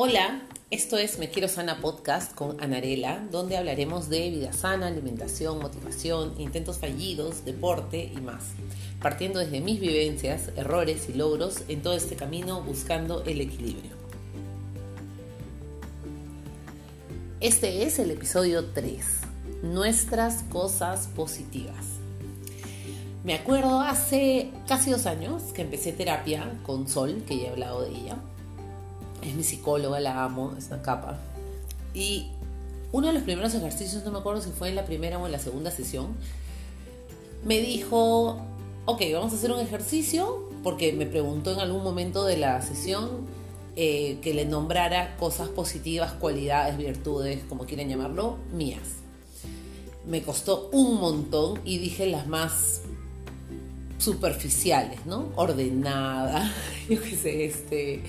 Hola, esto es Me Quiero Sana Podcast con Anarela, donde hablaremos de vida sana, alimentación, motivación, intentos fallidos, deporte y más, partiendo desde mis vivencias, errores y logros en todo este camino buscando el equilibrio. Este es el episodio 3, Nuestras cosas positivas. Me acuerdo hace casi dos años que empecé terapia con Sol, que ya he hablado de ella es mi psicóloga, la amo, es una capa. Y uno de los primeros ejercicios, no me acuerdo si fue en la primera o en la segunda sesión, me dijo, ok, vamos a hacer un ejercicio, porque me preguntó en algún momento de la sesión eh, que le nombrara cosas positivas, cualidades, virtudes, como quieran llamarlo, mías. Me costó un montón y dije las más superficiales, ¿no? Ordenada, yo qué sé, este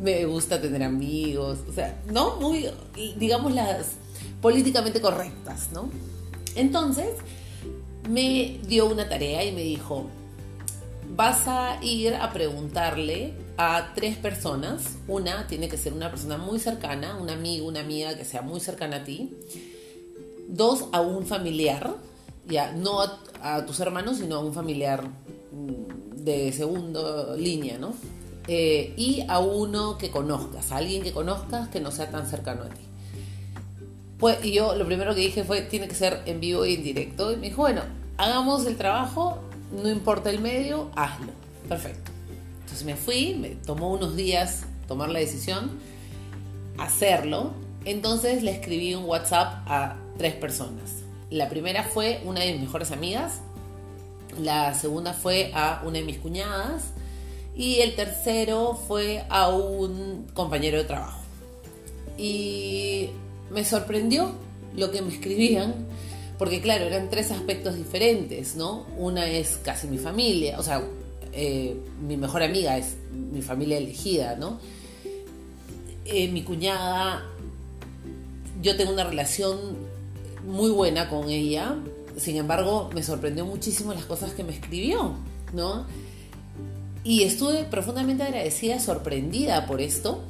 me gusta tener amigos, o sea, ¿no? Muy, digamos, las políticamente correctas, ¿no? Entonces, me dio una tarea y me dijo, vas a ir a preguntarle a tres personas, una tiene que ser una persona muy cercana, un amigo, una amiga que sea muy cercana a ti, dos a un familiar, ya, no a, tus hermanos, sino a un familiar mm, de segunda línea, ¿no? Eh, y a uno que conozcas, a alguien que conozcas que no sea tan cercano a ti. Pues, y yo lo primero que dije fue, tiene que ser en vivo y en directo. Y me dijo, bueno, hagamos el trabajo, no importa el medio, hazlo. Perfecto. Entonces me fui, me tomó unos días tomar la decisión, hacerlo. Entonces le escribí un WhatsApp a tres personas. La primera fue una de mis mejores amigas, la segunda fue a una de mis cuñadas y el tercero fue a un compañero de trabajo. Y me sorprendió lo que me escribían, porque claro, eran tres aspectos diferentes, ¿no? Una es casi mi familia, o sea, eh, mi mejor amiga es mi familia elegida, ¿no? Eh, mi cuñada, yo tengo una relación muy buena con ella, sin embargo, me sorprendió muchísimo las cosas que me escribió, ¿no? Y estuve profundamente agradecida, sorprendida por esto.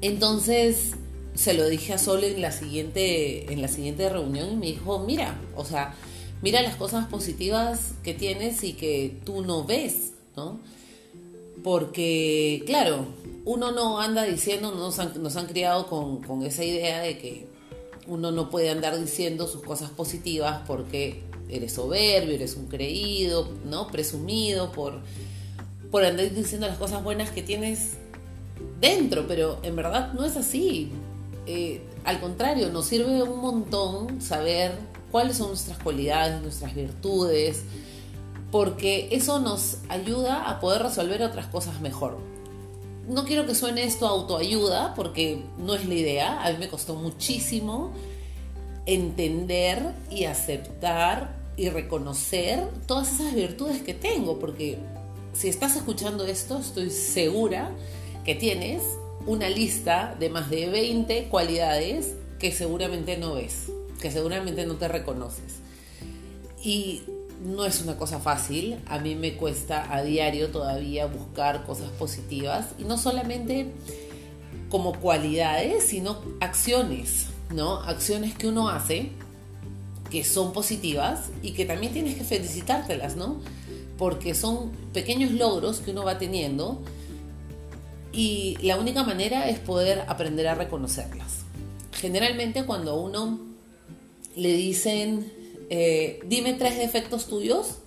Entonces se lo dije a Sol en la siguiente, en la siguiente reunión y me dijo, mira, o sea, mira las cosas positivas que tienes y que tú no ves, ¿no? Porque, claro, uno no anda diciendo, nos han, nos han criado con, con esa idea de que uno no puede andar diciendo sus cosas positivas porque eres soberbio, eres un creído, ¿no? Presumido por por andar diciendo las cosas buenas que tienes dentro, pero en verdad no es así. Eh, al contrario, nos sirve un montón saber cuáles son nuestras cualidades, nuestras virtudes, porque eso nos ayuda a poder resolver otras cosas mejor. No quiero que suene esto autoayuda, porque no es la idea. A mí me costó muchísimo entender y aceptar y reconocer todas esas virtudes que tengo, porque si estás escuchando esto, estoy segura que tienes una lista de más de 20 cualidades que seguramente no ves, que seguramente no te reconoces. Y no es una cosa fácil, a mí me cuesta a diario todavía buscar cosas positivas y no solamente como cualidades, sino acciones, ¿no? Acciones que uno hace que son positivas y que también tienes que felicitártelas, ¿no? Porque son pequeños logros que uno va teniendo y la única manera es poder aprender a reconocerlas. Generalmente cuando uno le dicen, eh, dime tres defectos tuyos,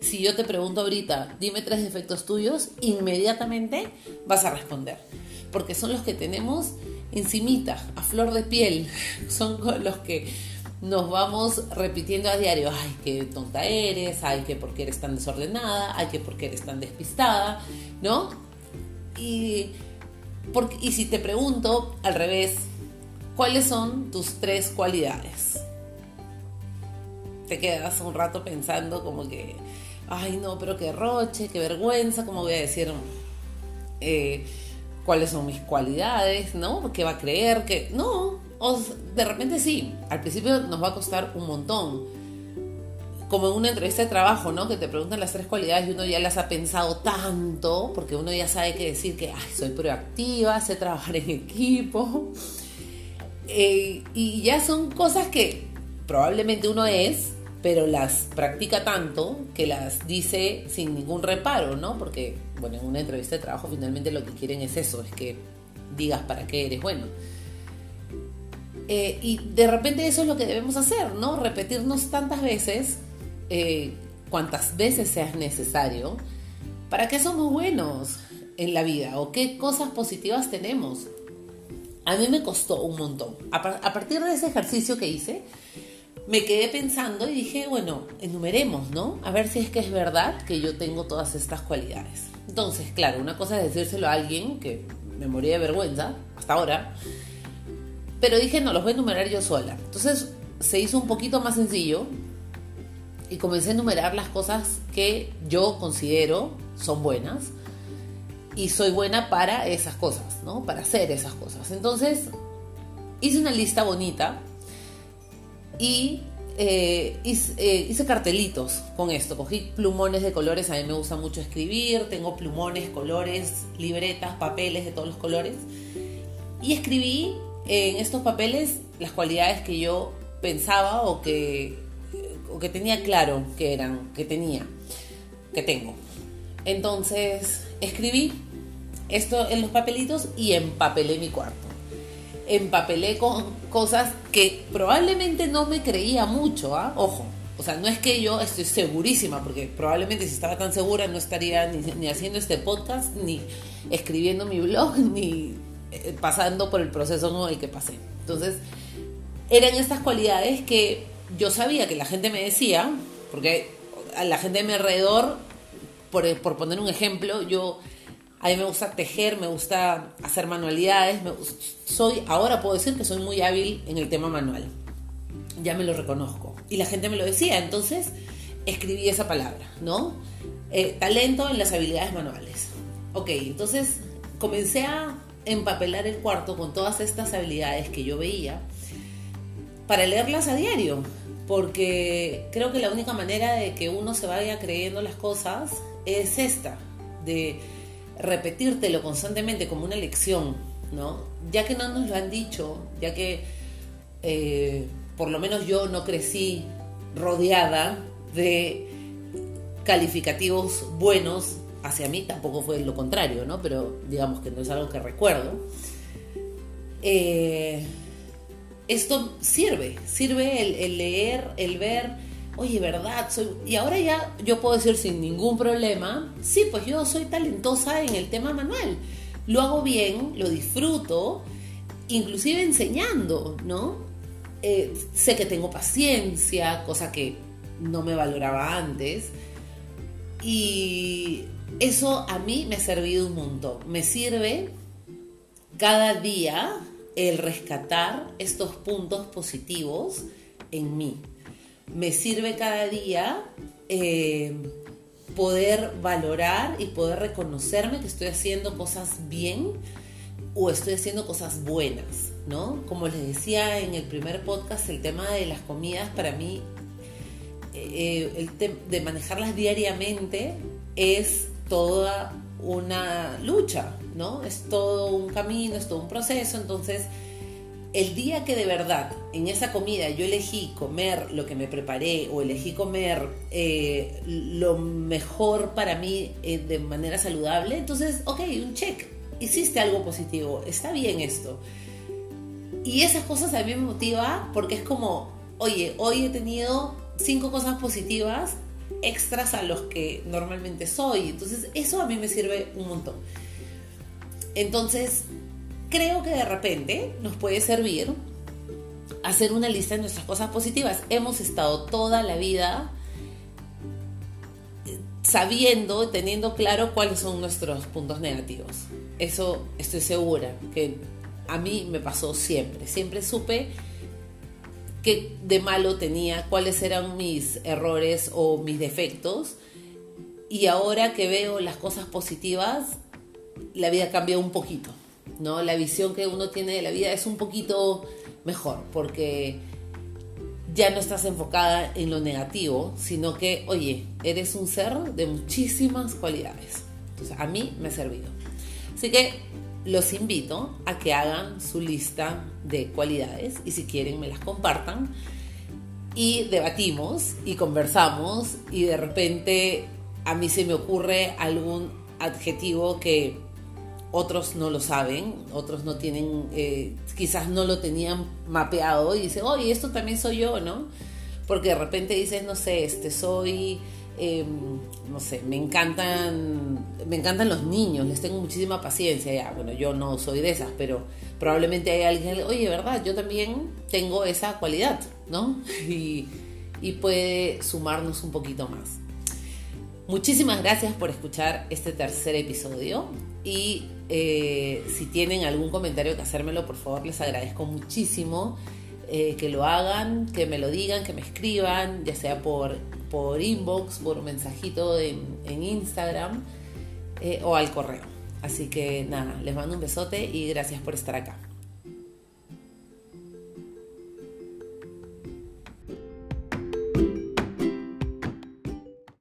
si yo te pregunto ahorita, dime tres defectos tuyos, inmediatamente vas a responder, porque son los que tenemos encimita, a flor de piel, son los que nos vamos repitiendo a diario, ay, qué tonta eres, ay, que porque eres tan desordenada, ay, que porque eres tan despistada, ¿no? Y, porque, y si te pregunto al revés, ¿cuáles son tus tres cualidades? Te quedas un rato pensando como que, ay, no, pero qué roche, qué vergüenza, ¿cómo voy a decir? Eh, cuáles son mis cualidades, ¿no? ¿Qué va a creer? que No, de repente sí, al principio nos va a costar un montón. como en una entrevista de trabajo, ¿no? Que te preguntan las tres cualidades y uno ya las ha pensado tanto, porque uno ya sabe que decir que soy proactiva, sé trabajar en equipo. Eh, y ya son cosas que probablemente uno es, pero las practica tanto que las dice sin ningún reparo, ¿no? Porque, bueno, en una entrevista de trabajo finalmente lo que quieren es eso, es que digas para qué eres bueno. Eh, y de repente eso es lo que debemos hacer, ¿no? Repetirnos tantas veces, eh, cuantas veces sea necesario, para qué somos buenos en la vida o qué cosas positivas tenemos. A mí me costó un montón. A, a partir de ese ejercicio que hice, me quedé pensando y dije, bueno, enumeremos, ¿no? A ver si es que es verdad que yo tengo todas estas cualidades. Entonces, claro, una cosa es decírselo a alguien que me moría de vergüenza hasta ahora, pero dije, no, los voy a enumerar yo sola. Entonces se hizo un poquito más sencillo y comencé a enumerar las cosas que yo considero son buenas y soy buena para esas cosas, ¿no? Para hacer esas cosas. Entonces hice una lista bonita y eh, eh, hice, cartelitos con esto. Cogí plumones de colores, a mí me gusta mucho escribir, tengo plumones, colores, libretas, papeles de todos los colores. Y escribí en estos papeles las cualidades que yo pensaba o que, o que tenía claro que eran, que tenía, que tengo. Entonces escribí esto en los papelitos y empapelé mi cuarto empapelé con cosas que probablemente no me creía mucho, ¿ah? Ojo, o sea, no es que yo estoy segurísima, porque probablemente si estaba tan segura no estaría ni, haciendo este podcast, ni escribiendo mi blog, ni eh, pasando por el proceso nuevo el que pasé. Entonces, eran estas cualidades que yo sabía que la gente me decía, porque a la gente de mi alrededor, por, por poner un ejemplo, yo a mí me gusta tejer, me gusta hacer manualidades. soy, ahora puedo decir que soy muy hábil en el tema manual. Ya me lo reconozco. Y la gente me lo decía, entonces escribí esa palabra, ¿no? Eh, talento en las habilidades manuales. Ok, entonces comencé a empapelar el cuarto con todas estas habilidades que yo veía para leerlas a diario, porque creo que la única manera de que uno se vaya creyendo las cosas es esta, de repetírtelo constantemente como una lección, ¿no? Ya que no nos lo han dicho, ya que eh, por lo menos yo no crecí rodeada de calificativos buenos hacia mí, tampoco fue lo contrario, ¿no? Pero digamos que no es algo que recuerdo. Eh, esto sirve, sirve el leer, el ver, oye, ¿verdad? Soy... Y ahora ya yo puedo decir sin ningún problema, sí, pues yo soy talentosa en el tema manual. Lo hago bien, lo disfruto, inclusive enseñando, ¿no? Eh, sé que tengo paciencia, cosa que no me valoraba antes. Y eso a mí me ha servido un montón. Me sirve cada día el rescatar estos puntos positivos en mí me sirve cada día eh, poder valorar y poder reconocerme que estoy haciendo cosas bien o estoy haciendo cosas buenas, ¿no? Como les decía en el primer podcast, el tema de las comidas para mí, eh, el de manejarlas diariamente es toda una lucha, ¿no? Es todo un camino, es todo un proceso, entonces el día que de verdad en esa comida yo elegí comer lo que me preparé o elegí comer eh, lo mejor para mí eh, de manera saludable, entonces, ok, un check, hiciste algo positivo, está bien esto. Y esas cosas a mí me motiva porque es como, oye, hoy he tenido cinco cosas positivas extras a los que normalmente soy. Entonces, eso a mí me sirve un montón. Entonces, creo que de repente nos puede servir hacer una lista de nuestras cosas positivas. Hemos estado toda la vida sabiendo, teniendo claro cuáles son nuestros puntos negativos. Eso estoy segura que a mí me pasó siempre. Siempre supe qué de malo tenía, cuáles eran mis errores o mis defectos. Y ahora que veo las cosas positivas, la vida cambia un poquito. ¿no? La visión que uno tiene de la vida es un poquito mejor, porque ya no estás enfocada en lo negativo, sino que, oye, eres un ser de muchísimas cualidades. Entonces, a mí me ha servido. Así que los invito a que hagan su lista de cualidades y si quieren me las compartan y debatimos y conversamos y de repente a mí se me ocurre algún adjetivo que otros no lo saben, otros no tienen, eh, quizás no lo tenían mapeado y dicen, oye, esto también soy yo, ¿no? Porque de repente dices, no sé, este soy Em, no sé, me encantan, me encantan los niños, les tengo muchísima paciencia. Bueno, yo no soy de esas, pero probablemente hay alguien, oye, ¿verdad? Yo también tengo esa cualidad, ¿no? Y, y puede sumarnos un poquito más. Muchísimas gracias por escuchar este tercer episodio y eh, si tienen algún comentario que hacérmelo, por favor, les agradezco muchísimo. Eh, que lo hagan, que me lo digan, que me escriban, ya sea por por inbox, por mensajito en, Instagram eh, o al correo. Así que nada, les mando un besote y gracias por estar acá.